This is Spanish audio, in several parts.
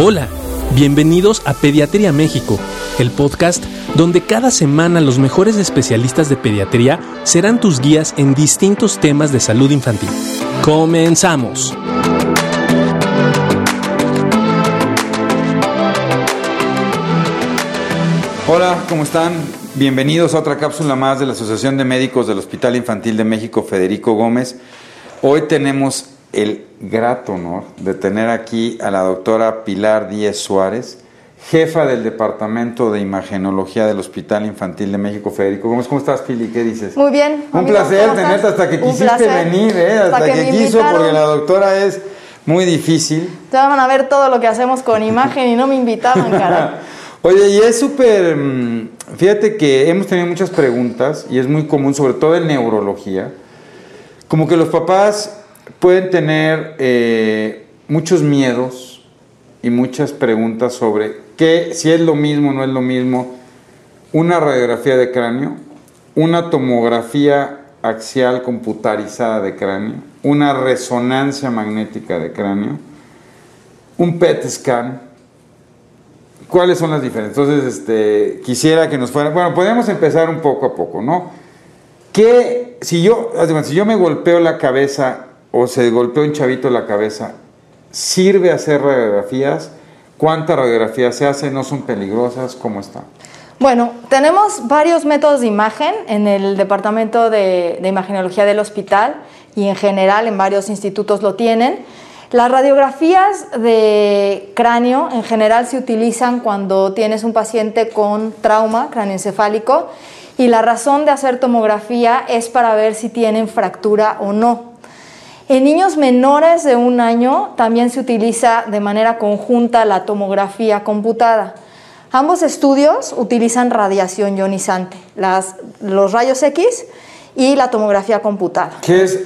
Hola, bienvenidos a Pediatría México, el podcast donde cada semana los mejores especialistas de pediatría serán tus guías en distintos temas de salud infantil. Comenzamos. Hola, ¿cómo están? Bienvenidos a otra cápsula más de la Asociación de Médicos del Hospital Infantil de México, Federico Gómez. Hoy tenemos el grato honor de tener aquí a la doctora Pilar Díez Suárez, jefa del Departamento de Imagenología del Hospital Infantil de México, Federico Gómez. ¿Cómo estás, Pili? ¿Qué dices? Muy bien. Un amigo, placer ¿cómo tenerte hasta que quisiste venir, ¿eh? hasta, que, me quiso, porque la doctora es muy difícil. Ya van a ver todo lo que hacemos con imagen y no me invitaban, cara. Oye, y es súper, mm, fíjate que hemos tenido muchas preguntas y es muy común, sobre todo en neurología, como que los papás pueden tener eh, muchos miedos y muchas preguntas sobre qué, si es lo mismo o no es lo mismo una radiografía de cráneo, una tomografía axial computarizada de cráneo, una resonancia magnética de cráneo, un PET scan, ¿Cuáles son las diferencias? Entonces, este, quisiera que nos fuera. Bueno, podemos empezar un poco a poco, ¿no? ¿Qué, si yo, si yo me golpeo la cabeza o se golpeó un chavito la cabeza, ¿sirve hacer radiografías? ¿Cuántas radiografías se hacen? ¿No son peligrosas? ¿Cómo está? Bueno, tenemos varios métodos de imagen en el Departamento de, de Imagenología del hospital y en general en varios institutos lo tienen. Las radiografías de cráneo en general se utilizan cuando tienes un paciente con trauma cráneoencefálico y la razón de hacer tomografía es para ver si tienen fractura o no. En niños menores de un año también se utiliza de manera conjunta la tomografía computada. Ambos estudios utilizan radiación ionizante, las- los rayos X y la tomografía computada. ¿Qué es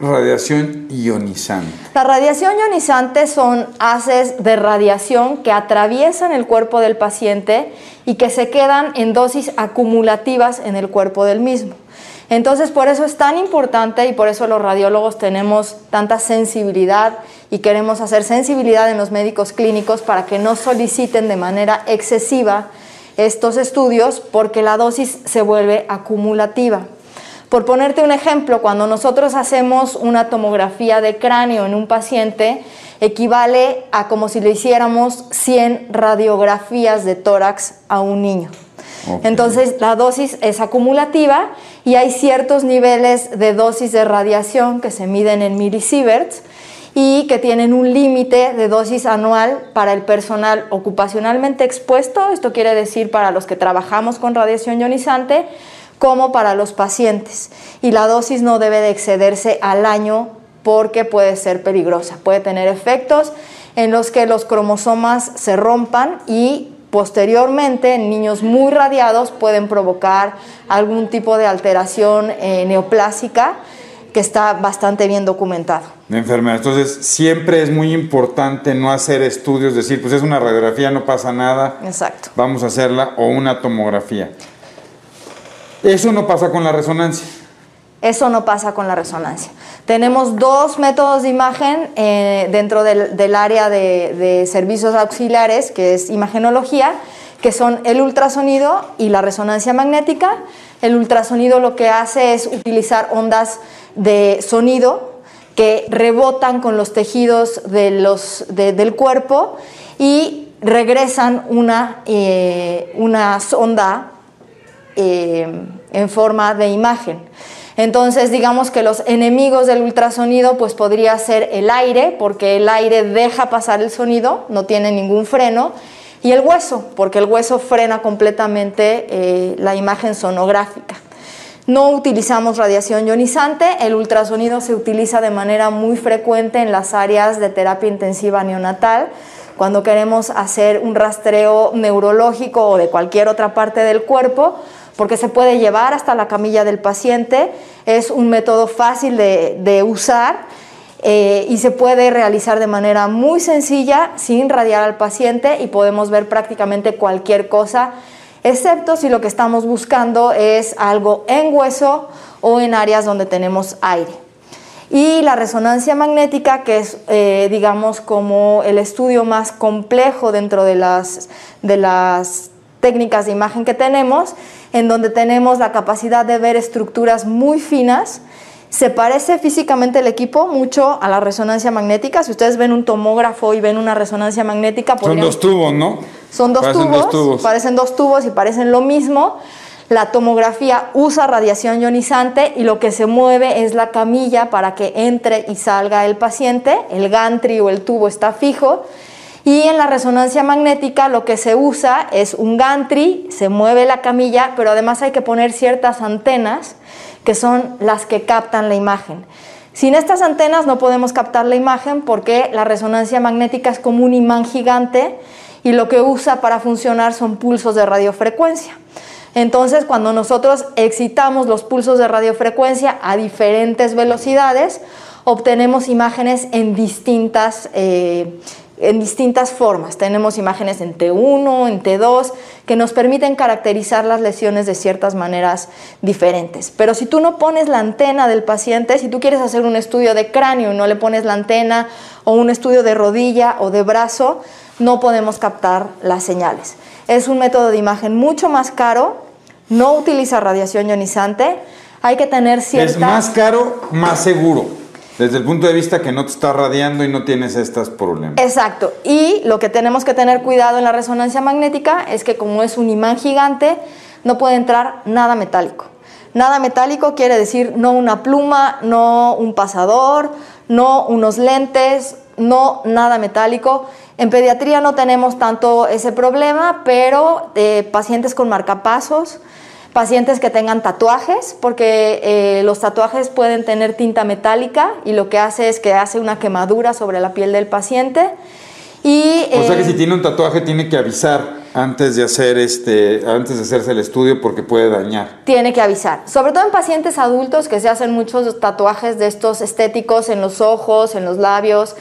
radiación ionizante? La radiación ionizante son haces de radiación que atraviesan el cuerpo del paciente y que se quedan en dosis acumulativas en el cuerpo del mismo. Entonces, por eso es tan importante y por eso los radiólogos tenemos tanta sensibilidad y queremos hacer sensibilidad en los médicos clínicos para que no soliciten de manera excesiva estos estudios porque la dosis se vuelve acumulativa. Por ponerte un ejemplo, cuando nosotros hacemos una tomografía de cráneo en un paciente, equivale a como si le hiciéramos 100 radiografías de tórax a un niño. Entonces la dosis es acumulativa y hay ciertos niveles de dosis de radiación que se miden en milisieverts y que tienen un límite de dosis anual para el personal ocupacionalmente expuesto, esto quiere decir para los que trabajamos con radiación ionizante, como para los pacientes. Y la dosis no debe de excederse al año porque puede ser peligrosa, puede tener efectos en los que los cromosomas se rompan y posteriormente en niños muy radiados pueden provocar algún tipo de alteración eh, neoplásica que está bastante bien documentado. De enfermedad. Entonces, siempre es muy importante no hacer estudios, decir, pues es una radiografía, no pasa nada. Exacto. vamos a hacerla o una tomografía. Eso no pasa con la resonancia. Eso no pasa con la resonancia. Tenemos dos métodos de imagen eh, dentro del, área de, servicios auxiliares, que es imagenología, que son el ultrasonido y la resonancia magnética. El ultrasonido lo que hace es utilizar ondas de sonido que rebotan con los tejidos del cuerpo y regresan una, eh, una sonda eh, en forma de imagen. Entonces, digamos que los enemigos del ultrasonido pues podría ser el aire, porque el aire deja pasar el sonido, no tiene ningún freno, y el hueso, porque el hueso frena completamente eh, la imagen sonográfica. No utilizamos radiación ionizante, el ultrasonido se utiliza de manera muy frecuente en las áreas de terapia intensiva neonatal, cuando queremos hacer un rastreo neurológico o de cualquier otra parte del cuerpo, porque se puede llevar hasta la camilla del paciente, es un método fácil de, usar eh, y se puede realizar de manera muy sencilla sin radiar al paciente y podemos ver prácticamente cualquier cosa, excepto si lo que estamos buscando es algo en hueso o en áreas donde tenemos aire. Y la resonancia magnética, que es, eh, digamos, como el estudio más complejo dentro de las, de las técnicas de imagen que tenemos, en donde tenemos la capacidad de ver estructuras muy finas. Se parece físicamente el equipo mucho a la resonancia magnética. Si ustedes ven un tomógrafo y ven una resonancia magnética, Son dos tubos, ¿no? Son dos Parecen tubos, dos tubos. parecen dos tubos y parecen lo mismo. La tomografía usa radiación ionizante y lo que se mueve es la camilla para que entre y salga el paciente. El gantry o el tubo está fijo. Y en la resonancia magnética lo que se usa es un gantry, se mueve la camilla, pero además hay que poner ciertas antenas que son las que captan la imagen. Sin estas antenas no podemos captar la imagen porque la resonancia magnética es como un imán gigante y lo que usa para funcionar son pulsos de radiofrecuencia. Entonces, cuando nosotros excitamos los pulsos de radiofrecuencia a diferentes velocidades, obtenemos imágenes en distintas, eh, en distintas formas. Tenemos imágenes en T1, en T2, que nos permiten caracterizar las lesiones de ciertas maneras diferentes. Pero si tú no pones la antena del paciente, si tú quieres hacer un estudio de cráneo y no le pones la antena, o un estudio de rodilla o de brazo, no podemos captar las señales. Es un método de imagen mucho más caro, no utiliza radiación ionizante, hay que tener cierta... Es más caro, más seguro. Desde el punto de vista que no te está radiando y no tienes estos problemas. Exacto. Y lo que tenemos que tener cuidado en la resonancia magnética es que como es un imán gigante, no puede entrar nada metálico. Nada metálico quiere decir no una pluma, no un pasador, no unos lentes, no nada metálico. En pediatría no tenemos tanto ese problema, pero eh, pacientes con marcapasos, pacientes que tengan tatuajes, porque eh, los tatuajes pueden tener tinta metálica y lo que hace es que hace una quemadura sobre la piel del paciente. Y, O sea que eh, si tiene un tatuaje tiene que avisar antes de hacer este, antes de hacerse el estudio porque puede dañar. tiene que avisar. Sobre todo en pacientes adultos que se hacen muchos tatuajes de estos estéticos en los ojos, en los labios,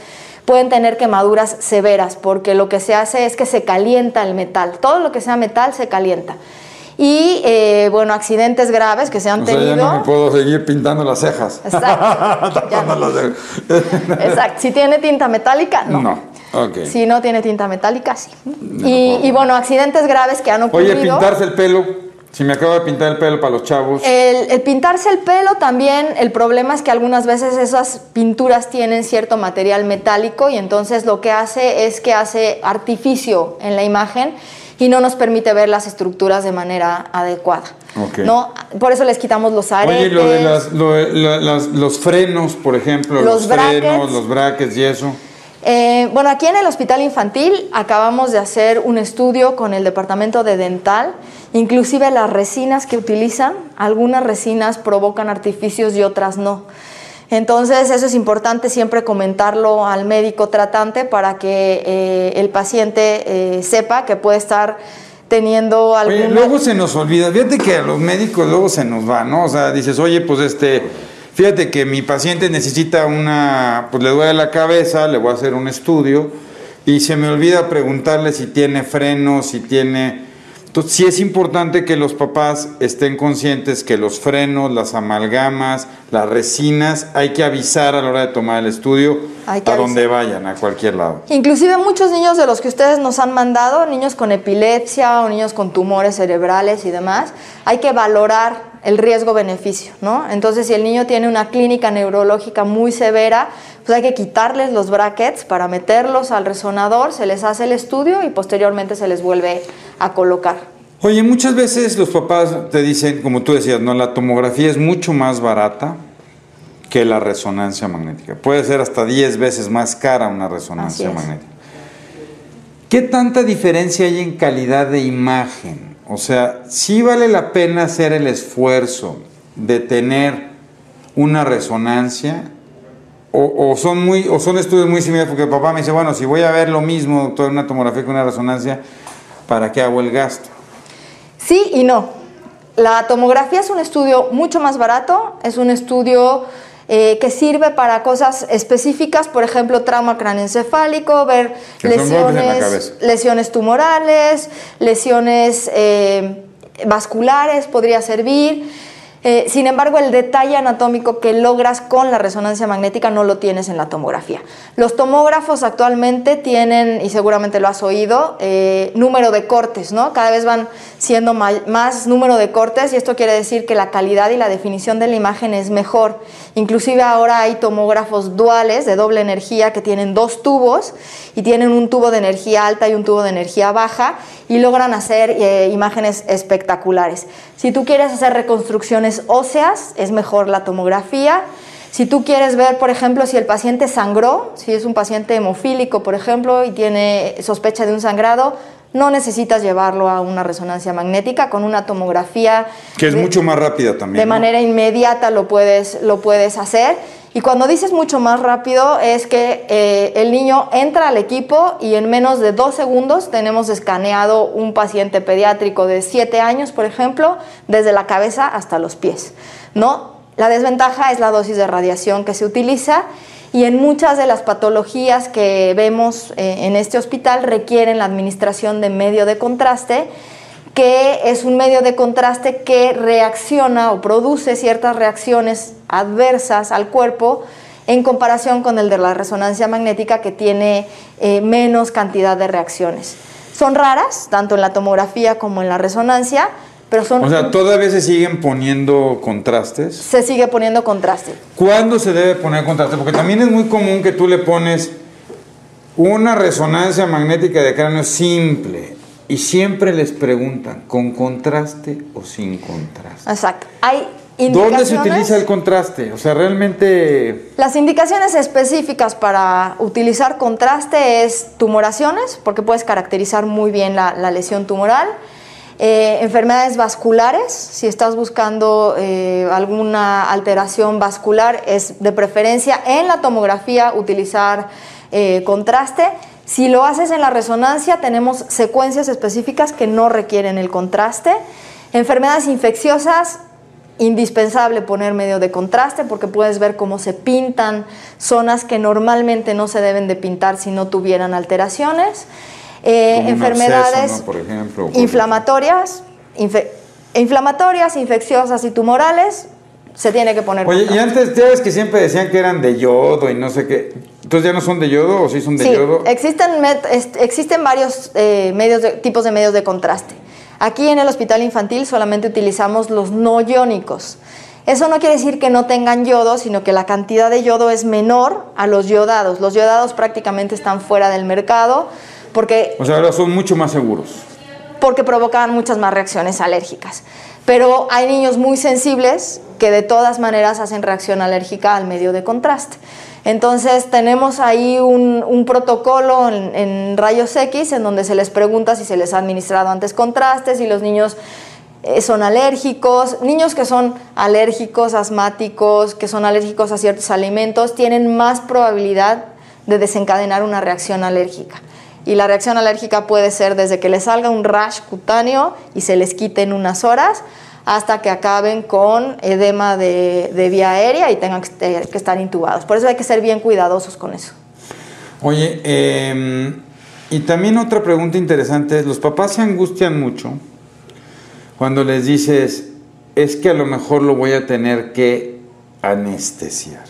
pueden tener quemaduras severas porque lo que se hace es que se calienta el metal. Todo lo que sea metal se calienta. Y eh, bueno, accidentes graves que se han O sea, tenido. ya no me puedo seguir pintando las cejas. Exacto. No. las cejas. Exacto. Si tiene tinta metálica, no. No. Ok. Si no tiene tinta metálica, sí. Y, y bueno, accidentes graves que han ocurrido. Oye, pintarse el pelo. Si me acabo de pintar el pelo para los chavos. El, el pintarse el pelo también, el problema es que algunas veces esas pinturas tienen cierto material metálico y entonces lo que hace es que hace artificio en la imagen y no nos permite ver las estructuras de manera adecuada. Ok. ¿no? Por eso les quitamos los aretes. Oye, lo de las- lo de la- las- los frenos, por ejemplo, Los los, frenos, brackets. los brackets y eso. Eh, bueno, aquí en el Hospital Infantil acabamos de hacer un estudio con el Departamento de Dental, inclusive las resinas que utilizan, algunas resinas provocan artificios y otras no. Entonces, eso es importante siempre comentarlo al médico tratante para que eh, el paciente eh, sepa que puede estar teniendo Oye, alguna... luego se nos olvida, fíjate que a los médicos luego se nos va, ¿no? O sea, dices, oye, pues este, fíjate que mi paciente necesita una, pues le duele la cabeza, le voy a hacer un estudio y se me olvida preguntarle si tiene frenos, si tiene... Entonces, sí es importante que los papás estén conscientes que los frenos, las amalgamas, las resinas, hay que avisar a la hora de tomar el estudio Hay que a donde vayan, a cualquier lado. Inclusive muchos niños de los que ustedes nos han mandado, niños con epilepsia o niños con tumores cerebrales y demás, hay que valorar el riesgo-beneficio, ¿no? Entonces, si el niño tiene una clínica neurológica muy severa, pues hay que quitarles los brackets para meterlos al resonador, se les hace el estudio y posteriormente se les vuelve a colocar. Oye, muchas veces los papás te dicen, como tú decías, no, la tomografía es mucho más barata que la resonancia magnética. Puede ser hasta 10 veces más cara una resonancia magnética. ¿Qué tanta diferencia hay en calidad de imagen? O sea, ¿sí vale la pena hacer el esfuerzo de tener una resonancia? O, son muy, o son estudios muy similares, porque papá me dice, bueno, si voy a ver lo mismo, doctor, una tomografía que una resonancia, ¿para qué hago el gasto? Sí y no. La tomografía es un estudio mucho más barato, es un estudio eh, que sirve para cosas específicas, por ejemplo, trauma craneoencefálico, ver lesiones, lesiones tumorales, lesiones eh, vasculares, podría servir. Eh, sin embargo, el detalle anatómico que logras con la resonancia magnética no lo tienes en la tomografía. Los tomógrafos actualmente tienen, y seguramente lo has oído, eh, número de cortes, ¿no? Cada vez van siendo más número de cortes y esto quiere decir que la calidad y la definición de la imagen es mejor. Inclusive ahora hay tomógrafos duales de doble energía que tienen dos tubos y tienen un tubo de energía alta y un tubo de energía baja y logran hacer eh, imágenes espectaculares. Si tú quieres hacer reconstrucciones óseas, es mejor la tomografía. Si tú quieres ver, por ejemplo, si el paciente sangró, si es un paciente hemofílico, por ejemplo, y tiene sospecha de un sangrado, no necesitas llevarlo a una resonancia magnética con una tomografía. Que es mucho más rápida también. De manera inmediata lo puedes, lo puedes hacer. Y cuando dices mucho más rápido es que eh, el niño entra al equipo y en menos de dos segundos tenemos escaneado un paciente pediátrico de 7 años, por ejemplo, desde la cabeza hasta los pies. ¿no? La desventaja es la dosis de radiación que se utiliza y en muchas de las patologías que vemos eh, en este hospital requieren la administración de medio de contraste que es un medio de contraste que reacciona o produce ciertas reacciones adversas al cuerpo en comparación con el de la resonancia magnética que tiene eh, menos cantidad de reacciones. Son raras, tanto en la tomografía como en la resonancia, pero son... O sea, todavía se siguen poniendo contrastes. Se sigue poniendo contraste. ¿Cuándo se debe poner contraste? Porque también es muy común que tú le pones una resonancia magnética de cráneo simple y siempre les preguntan, ¿con contraste o sin contraste? Exacto. Hay ¿Dónde se utiliza el contraste? O sea, realmente... Las indicaciones específicas para utilizar contraste es tumoraciones, porque puedes caracterizar muy bien la, lesión tumoral. Eh, enfermedades vasculares, si estás buscando eh, alguna alteración vascular, es de preferencia en la tomografía utilizar eh, contraste. Si lo haces en la resonancia, tenemos secuencias específicas que no requieren el contraste. Enfermedades infecciosas, indispensable poner medio de contraste porque puedes ver cómo se pintan zonas que normalmente no se deben de pintar si no tuvieran alteraciones. Eh, enfermedades Por ejemplo, inflamatorias, inflamatorias, infecciosas y tumorales, se tiene que poner. Oye, y antes, ya ves que siempre decían que eran de yodo y no sé qué. Entonces ya no son de yodo o sí son de sí, yodo. Existen, existen varios eh, medios de, tipos de medios de contraste. Aquí en el hospital infantil solamente utilizamos los no iónicos. Eso no quiere decir que no tengan yodo, sino que la cantidad de yodo es menor a los yodados. Los yodados prácticamente están fuera del mercado porque... O sea, ahora son mucho más seguros. Porque provocan muchas más reacciones alérgicas. Pero hay niños muy sensibles que de todas maneras hacen reacción alérgica al medio de contraste. Entonces tenemos ahí un, protocolo en, rayos X en donde se les pregunta si se les ha administrado antes contrastes, si los niños eh, son alérgicos, niños que son alérgicos, asmáticos, que son alérgicos a ciertos alimentos, tienen más probabilidad de desencadenar una reacción alérgica. Y la reacción alérgica puede ser desde que les salga un rash cutáneo y se les quite en unas horas, hasta que acaben con edema de, vía aérea y tengan que, estar intubados. Por eso hay que ser bien cuidadosos con eso. Oye, em, y también otra pregunta interesante es, los papás se angustian mucho cuando les dices, es que a lo mejor lo voy a tener que anestesiar.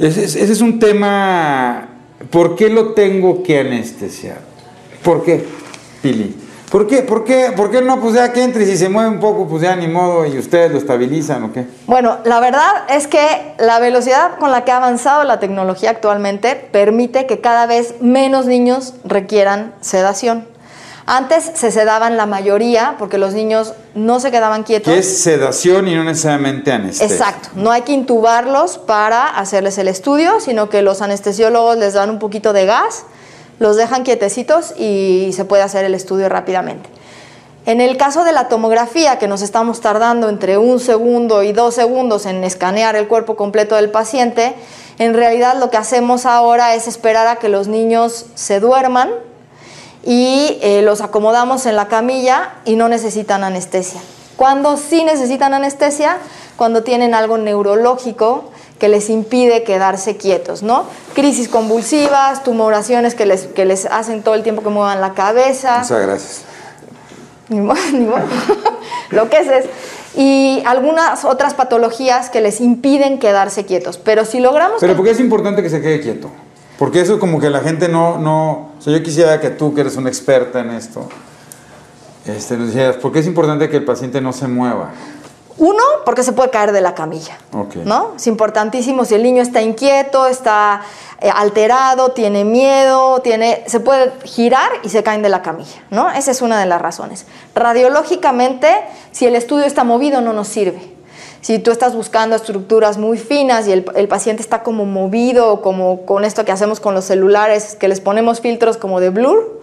Ese es un tema ¿Por qué lo tengo que anestesiar? ¿Por qué, Pili? ¿Por qué? ¿Por qué? ¿Por qué no? Pues ya que entre si se mueve un poco, pues ya ni modo y ustedes lo estabilizan o qué. Bueno, la verdad es que la velocidad con la que ha avanzado la tecnología actualmente permite que cada vez menos niños requieran sedación. Antes se sedaban la mayoría porque los niños no se quedaban quietos. Que es sedación y no necesariamente anestesia. Exacto. No hay que intubarlos para hacerles el estudio, sino que los anestesiólogos les dan un poquito de gas, los dejan quietecitos y se puede hacer el estudio rápidamente. En el caso de la tomografía, que nos estamos tardando entre un segundo y dos segundos en escanear el cuerpo completo del paciente, en realidad lo que hacemos ahora es esperar a que los niños se duerman y eh, los acomodamos en la camilla y no necesitan anestesia. Cuando sí necesitan anestesia, cuando tienen algo neurológico que les impide quedarse quietos, ¿no? Crisis convulsivas, tumoraciones que les, que les hacen todo el tiempo que muevan la cabeza. Muchas gracias. Ni modo, ni modo. Lo que es es y algunas otras patologías que les impiden quedarse quietos. Pero si logramos... Pero ¿por qué es importante que se quede quieto? Porque eso como que la gente no, no... O sea, yo quisiera que tú, que eres una experta en esto, este, nos dijeras, ¿por qué es importante que el paciente no se mueva? Uno, porque se puede caer de la camilla. Ok. ¿no? Es importantísimo si el niño está inquieto, está eh, alterado, tiene miedo, tiene, se puede girar y se caen de la camilla. ¿no? Esa es una de las razones. Radiológicamente, si el estudio está movido, no nos sirve. Si tú estás buscando estructuras muy finas y el, el paciente está como movido, como con esto que hacemos con los celulares, que les ponemos filtros como de blur,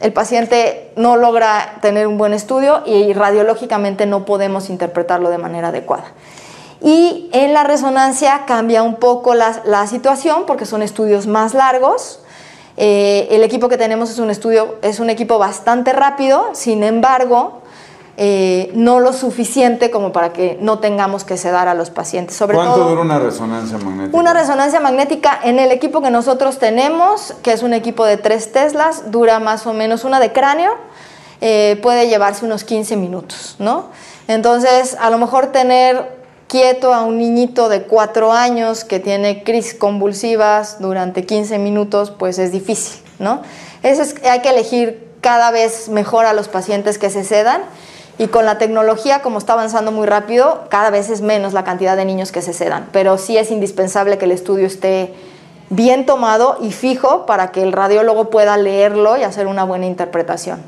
el paciente no logra tener un buen estudio y radiológicamente no podemos interpretarlo de manera adecuada. Y en la resonancia cambia un poco la, la situación porque son estudios más largos. Eh, el equipo que tenemos es un estudio, es un equipo bastante rápido, sin embargo, eh, no lo suficiente como para que no tengamos que sedar a los pacientes. Sobre ¿Cuánto todo, dura una resonancia magnética? una resonancia magnética en el equipo que nosotros tenemos, que es un equipo de 3 Teslas, dura más o menos una de cráneo, eh, puede llevarse unos 15 minutos, ¿no? Entonces, a lo mejor tener quieto a un niñito de 4 años que tiene crisis convulsivas durante 15 minutos, pues es difícil, ¿no? Eso es, hay que elegir cada vez mejor a los pacientes que se sedan y con la tecnología, como está avanzando muy rápido, cada vez es menos la cantidad de niños que se sedan. Pero sí es indispensable que el estudio esté bien tomado y fijo para que el radiólogo pueda leerlo y hacer una buena interpretación.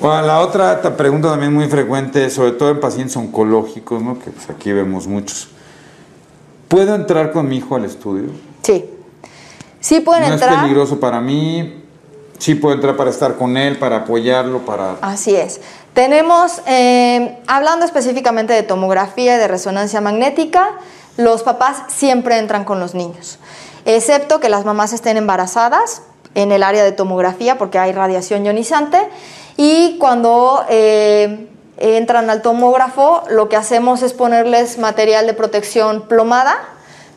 Bueno, la otra ta- pregunta también muy frecuente, sobre todo en pacientes oncológicos, ¿no? que pues, aquí vemos muchos. ¿Puedo entrar con mi hijo al estudio? Sí. Sí pueden ¿No entrar. es peligroso para mí? Sí puedo entrar para estar con él, para apoyarlo, para... Así es. Tenemos, eh, hablando específicamente de tomografía y de resonancia magnética, los papás siempre entran con los niños, excepto que las mamás estén embarazadas en el área de tomografía porque hay radiación ionizante y cuando eh, entran al tomógrafo lo que hacemos es ponerles material de protección plomada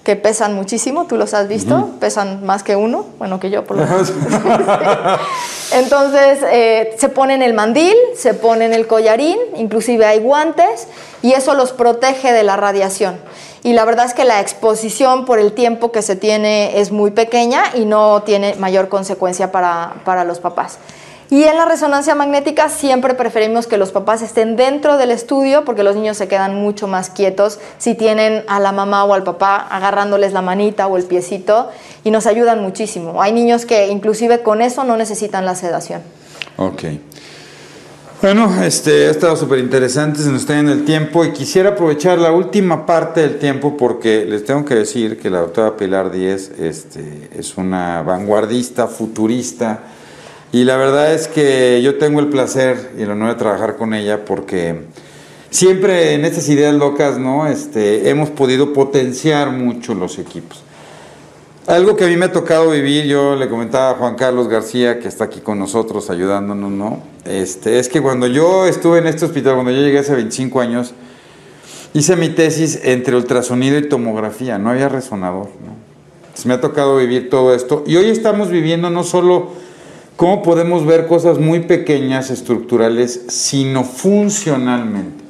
que pesan muchísimo, tú los has visto, pesan más que uno, bueno que yo por lo menos. Entonces eh, se ponen el mandil, se ponen el collarín, inclusive hay guantes y eso los protege de la radiación. Y la verdad es que la exposición por el tiempo que se tiene es muy pequeña y no tiene mayor consecuencia para, para los papás. Y en la resonancia magnética siempre preferimos que los papás estén dentro del estudio porque los niños se quedan mucho más quietos si tienen a la mamá o al papá agarrándoles la manita o el piecito y nos ayudan muchísimo. Hay niños que inclusive con eso no necesitan la sedación. Ok. Bueno, este, ha estado súper interesante, se nos está yendo el tiempo y quisiera aprovechar la última parte del tiempo porque les tengo que decir que la doctora Pilar Díez este, es una vanguardista, futurista y la verdad es que yo tengo el placer y el honor de trabajar con ella porque siempre en estas ideas locas, ¿no? Este, hemos podido potenciar mucho los equipos. Algo que a mí me ha tocado vivir, yo le comentaba a Juan Carlos García, que está aquí con nosotros ayudándonos, ¿no? Este, es que cuando yo estuve en este hospital, cuando yo llegué hace 25 años, hice mi tesis entre ultrasonido y tomografía, no había resonador, ¿no? Me ha tocado vivir todo esto. Y hoy estamos viviendo no solo cómo podemos ver cosas muy pequeñas, estructurales, sino funcionalmente.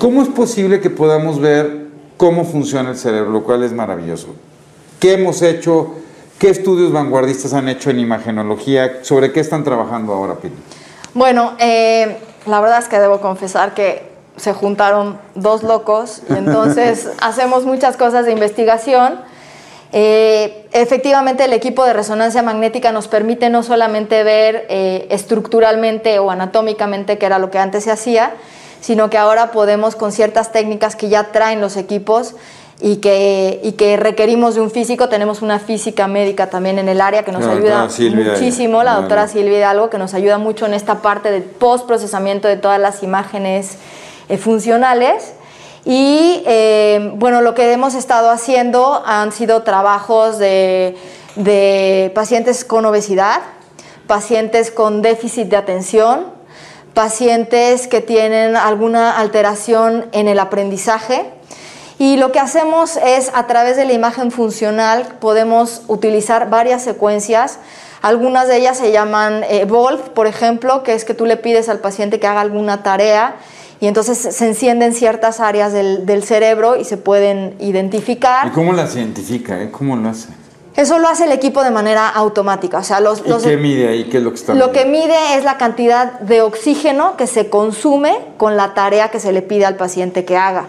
¿Cómo es posible que podamos ver cómo funciona el cerebro, lo cual es maravilloso? ¿Qué hemos hecho? ¿Qué estudios vanguardistas han hecho en imagenología? ¿Sobre qué están trabajando ahora, Pili? Bueno, eh, la verdad es que debo confesar que se juntaron dos locos y entonces hacemos muchas cosas de investigación. Eh, efectivamente, el equipo de resonancia magnética nos permite no solamente ver eh, estructuralmente o anatómicamente, que era lo que antes se hacía, sino que ahora podemos con ciertas técnicas que ya traen los equipos y que, y que requerimos de un físico, tenemos una física médica también en el área que nos La ayuda Silvia, muchísimo, la doctora. Silvia Hidalgo, que nos ayuda mucho en esta parte del postprocesamiento de todas las imágenes eh, funcionales. Y eh, bueno, lo que hemos estado haciendo han sido trabajos de, pacientes con obesidad, pacientes con déficit de atención, pacientes que tienen alguna alteración en el aprendizaje. Y lo que hacemos es, a través de la imagen funcional, podemos utilizar varias secuencias. Algunas de ellas se llaman eh, por ejemplo, que es que tú le pides al paciente que haga alguna tarea y entonces se encienden ciertas áreas del, del cerebro y se pueden identificar. ¿Y cómo las identifica? Eh? ¿Cómo lo hace? Eso lo hace el equipo de manera automática. O sea, los, ¿Y qué mide ahí? ¿Qué es lo que está Lo que mide es la cantidad de oxígeno que se consume con la tarea que se le pide al paciente que haga.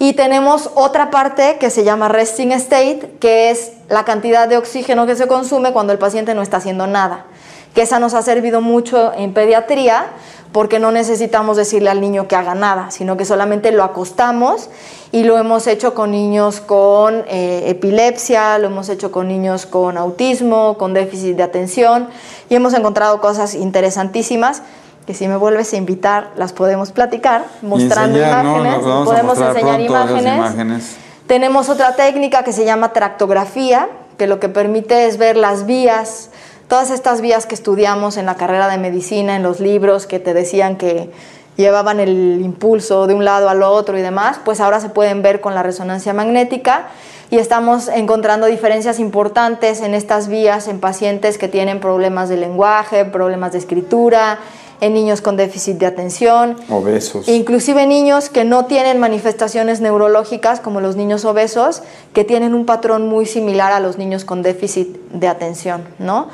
Y tenemos otra parte que se llama resting state, que es la cantidad de oxígeno que se consume cuando el paciente no está haciendo nada. Que esa nos ha servido mucho en pediatría porque no necesitamos decirle al niño que haga nada, sino que solamente lo acostamos y lo hemos hecho con niños con eh, epilepsia, lo hemos hecho con niños con autismo, con déficit de atención y hemos encontrado cosas interesantísimas que si me vuelves a invitar las podemos platicar mostrando imágenes, podemos enseñar imágenes. imágenes. Tenemos otra técnica que se llama tractografía, que lo que permite es ver las vías todas estas vías que estudiamos en la carrera de medicina, en los libros que te decían que llevaban el impulso de un lado al otro y demás, pues ahora se pueden ver con la resonancia magnética y estamos encontrando diferencias importantes en estas vías en pacientes que tienen problemas de lenguaje, problemas de escritura, en niños con déficit de atención, obesos, inclusive niños que no tienen manifestaciones neurológicas como los niños obesos, que tienen un patrón muy similar a los niños con déficit de atención, ¿no?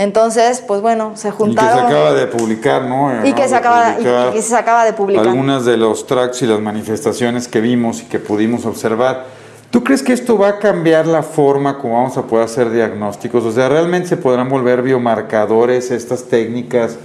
Entonces, pues bueno, se juntaron. Y que se acaba de publicar, ¿no? Y que, se acaba, y que se acaba de publicar. Algunas de los tracks y las manifestaciones que vimos y que pudimos observar. ¿Tú crees que esto va a cambiar la forma como vamos a poder hacer diagnósticos? O sea, ¿realmente se podrán volver biomarcadores estas técnicas?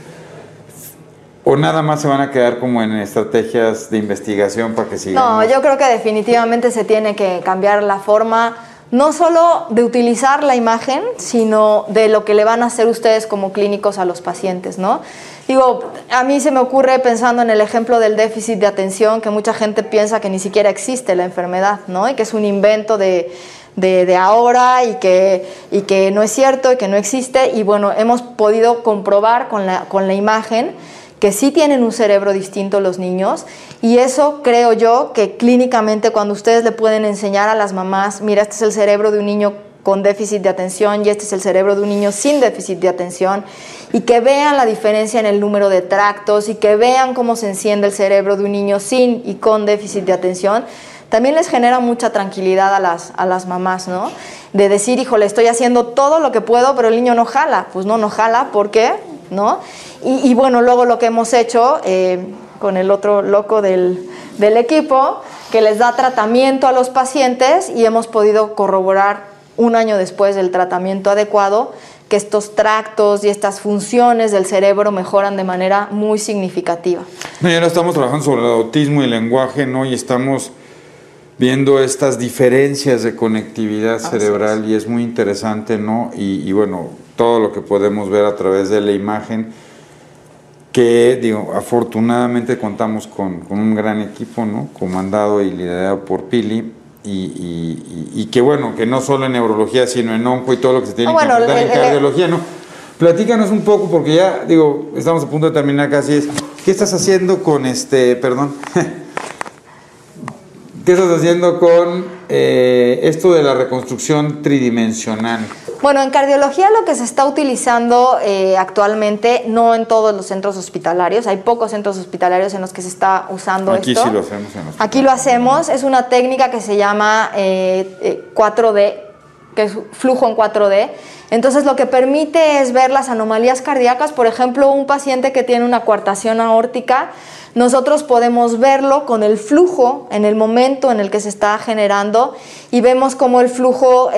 ¿O nada más se van a quedar como en estrategias de investigación para que sigan? No, yo creo que definitivamente se tiene que cambiar la forma no solo de utilizar la imagen, sino de lo que le van a hacer ustedes como clínicos a los pacientes, ¿no? Digo, a mí se me ocurre pensando en el ejemplo del déficit de atención, que mucha gente piensa que ni siquiera existe la enfermedad, ¿no? Y que es un invento de, ahora y que, y que no es cierto y que no existe. Y bueno, hemos podido comprobar con la, con la imagen que sí tienen un cerebro distinto los niños y eso creo yo que clínicamente cuando ustedes le pueden enseñar a las mamás, mira, este es el cerebro de un niño con déficit de atención y este es el cerebro de un niño sin déficit de atención y que vean la diferencia en el número de tractos y que vean cómo se enciende el cerebro de un niño sin y con déficit de atención, también les genera mucha tranquilidad a las, a las mamás, ¿no? De decir, híjole, estoy haciendo todo lo que puedo, pero el niño no jala. Pues no, no jala, ¿por qué? ¿No? Y, bueno, luego lo que hemos hecho eh, con el otro loco del, del equipo, que les da tratamiento a los pacientes y hemos podido corroborar un año después del tratamiento adecuado que estos tractos y estas funciones del cerebro mejoran de manera muy significativa. No, ya no estamos trabajando sobre el autismo y el lenguaje, ¿no? Y estamos viendo estas diferencias de conectividad cerebral y es muy interesante, ¿no? Y, y, bueno, todo lo que podemos ver a través de la imagen que digo, afortunadamente contamos con, un gran equipo, ¿no? Comandado y liderado por Pili. Y, y, que bueno, que no solo en neurología, sino en onco y todo lo que se tiene que tratar en cardiología, ¿no? Platícanos un poco, porque ya, digo, estamos a punto de terminar casi. Es, ¿Qué estás haciendo con este, perdón? ¿Qué estás haciendo con eh, esto de la reconstrucción tridimensional? Bueno, en cardiología lo que se está utilizando eh, actualmente, no en todos los centros hospitalarios, hay pocos centros hospitalarios en los que se está usando Aquí esto. Aquí sí lo hacemos. En Aquí lo hacemos, es una técnica que se llama 4D, eh, eh, que es flujo en 4D. Entonces lo que permite es ver las anomalías cardíacas, por ejemplo, un paciente que tiene una coartación aórtica, nosotros podemos verlo con el flujo en el momento en el que se está generando y vemos cómo el flujo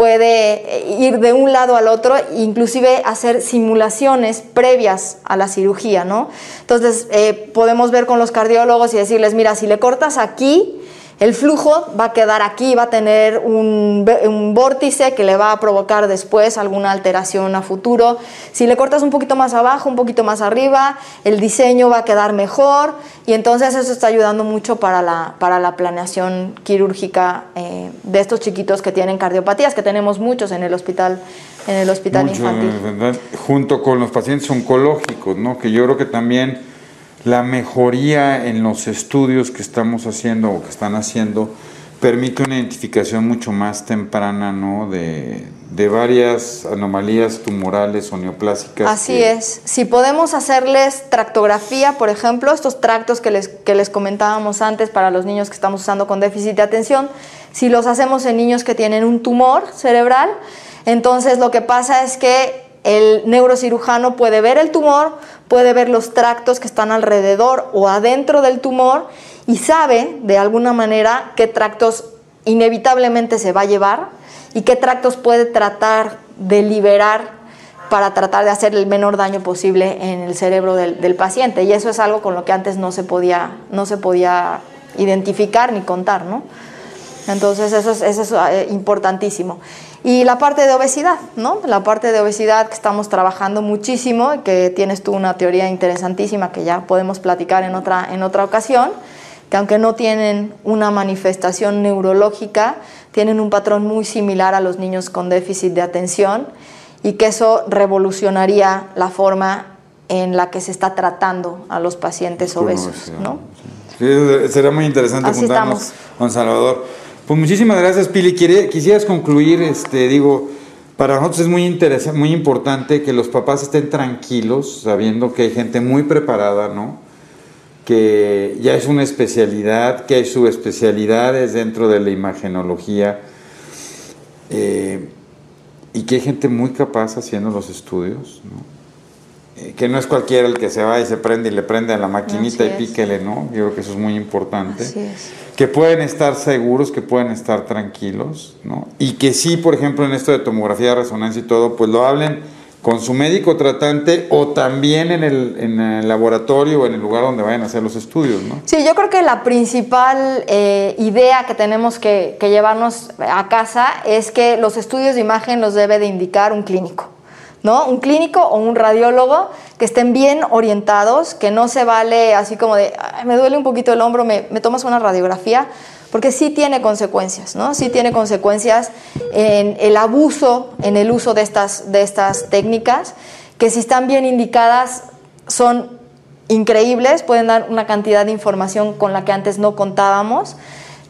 puede ir de un lado al otro, inclusive hacer simulaciones previas a la cirugía, ¿no? Entonces, eh, podemos ver con los cardiólogos y decirles, mira, si le cortas aquí, el flujo va a quedar aquí, va a tener un, vórtice que le va a provocar después alguna alteración a futuro. Si le cortas un poquito más abajo, un poquito más arriba, el diseño va a quedar mejor y entonces eso está ayudando mucho para la, para la planeación quirúrgica eh, de estos chiquitos que tienen cardiopatías, que tenemos muchos en el hospital, en el hospital infantil. Junto con los pacientes oncológicos, ¿no? que yo creo que también la mejoría en los estudios que estamos haciendo o que están haciendo permite una identificación mucho más temprana ¿no? de, de varias anomalías tumorales o neoplásicas. Así es. Si podemos hacerles tractografía, por ejemplo, estos tractos que les, que les comentábamos antes para los niños que estamos usando con déficit de atención, si los hacemos en niños que tienen un tumor cerebral, entonces lo que pasa es que el neurocirujano puede ver el tumor, puede ver los tractos que están alrededor o adentro del tumor y sabe de alguna manera qué tractos inevitablemente se va a llevar y qué tractos puede tratar de liberar para tratar de hacer el menor daño posible en el cerebro del, paciente. Y eso es algo con lo que antes no se podía, no se podía identificar ni contar, ¿no? Entonces eso es, eso es eh, importantísimo. Y la parte de obesidad, ¿no? La parte de obesidad que estamos trabajando muchísimo, que tienes tú una teoría interesantísima que ya podemos platicar en otra, en otra ocasión, que aunque no tienen una manifestación neurológica, tienen un patrón muy similar a los niños con déficit de atención y que eso revolucionaría la forma en la que se está tratando a los pacientes obesos. ¿no? Sí, será muy interesante Así juntarnos con Salvador. Pues muchísimas gracias, Pili. Quisieras concluir, este, digo, para nosotros es muy interesante, muy importante que los papás estén tranquilos, sabiendo que hay gente muy preparada, ¿no? que ya es una especialidad, que hay subespecialidades dentro de la imagenología eh, y que hay gente muy capaz haciendo los estudios, eh, que no es cualquiera el que se va y se prende y le prende a la maquinita y píquele, ¿no? Yo creo que eso es muy importante. Que pueden estar seguros, que pueden estar tranquilos, ¿no? Y que sí, por ejemplo, en esto de tomografía de resonancia y todo, pues lo hablen con su médico tratante o también en el, en el, laboratorio o en el lugar donde vayan a hacer los estudios, ¿no? Sí, yo creo que la principal eh, idea que tenemos que, que, llevarnos a casa es que los estudios de imagen los debe de indicar un clínico, ¿no? Un clínico o un radiólogo que estén bien orientados, que no se vale así como de, me duele un poquito el hombro, me, me tomas una radiografía porque sí tiene consecuencias, ¿no? Sí tiene consecuencias en el abuso, en el uso de estas, de estas técnicas, que si están bien indicadas son increíbles, pueden dar una cantidad de información con la que antes no contábamos,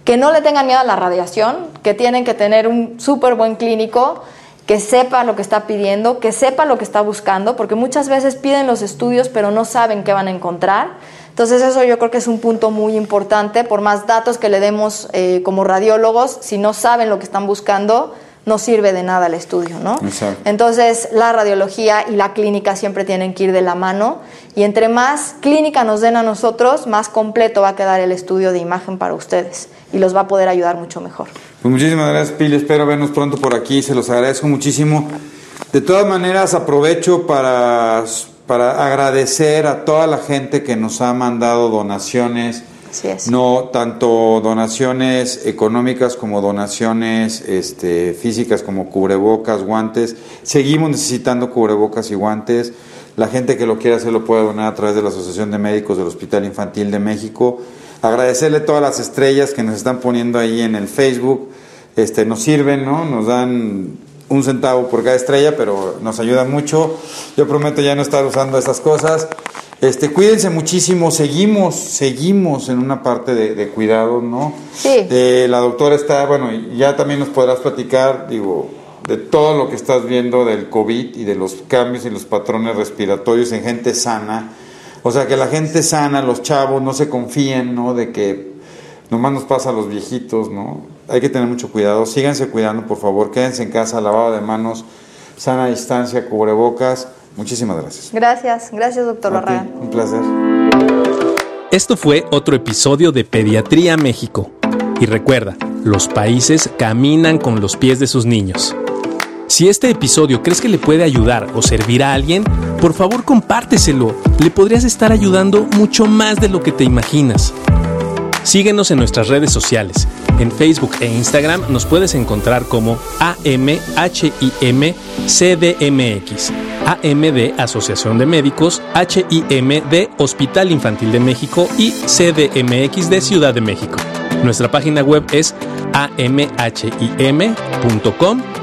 que no le tengan miedo a la radiación, que tienen que tener un súper buen clínico, que sepa lo que está pidiendo, que sepa lo que está buscando, porque muchas veces piden los estudios pero no saben qué van a encontrar. Entonces eso yo creo que es un punto muy importante, por más datos que le demos eh, como radiólogos, si no saben lo que están buscando, no sirve de nada el estudio, ¿no? Entonces la radiología y la clínica siempre tienen que ir de la mano y entre más clínica nos den a nosotros, más completo va a quedar el estudio de imagen para ustedes y los va a poder ayudar mucho mejor. Pues muchísimas gracias, Pili. Espero vernos pronto por aquí. Se los agradezco muchísimo. De todas maneras, aprovecho para para agradecer a toda la gente que nos ha mandado donaciones. No tanto donaciones económicas como donaciones este, físicas como cubrebocas, guantes. Seguimos necesitando cubrebocas y guantes. La gente que lo quiera hacer lo puede donar a través de la Asociación de Médicos del Hospital Infantil de México. Agradecerle todas las estrellas que nos están poniendo ahí en el Facebook. Este, nos sirven, ¿no? Nos dan un centavo por cada estrella, pero nos ayuda mucho. Yo prometo ya no estar usando esas cosas. Este, cuídense muchísimo, seguimos, seguimos en una parte de, cuidado, ¿no? Sí. Eh, la doctora está, bueno, ya también nos podrás platicar, digo, de todo lo que estás viendo del COVID y de los cambios y los patrones respiratorios en gente sana. O sea, que la gente sana, los chavos, no se confíen, ¿no? De que nomás nos pasa a los viejitos, ¿no? hay que tener mucho cuidado. Síganse cuidando, por favor. Quédense en casa, lavado de manos, sana distancia, cubrebocas. Muchísimas gracias. Gracias, gracias, doctor Larraga. Un placer. Esto fue otro episodio de Pediatría México. Y recuerda, los países caminan con los pies de sus niños. Si este episodio crees que le puede ayudar o servir a alguien, por favor compárteselo. Le podrías estar ayudando mucho más de lo que te imaginas. Síguenos en nuestras redes sociales. En Facebook e Instagram nos puedes encontrar como AMHIMCDMX. AM de Asociación de Médicos, HIM de Hospital Infantil de México y CDMX de Ciudad de México. Nuestra página web es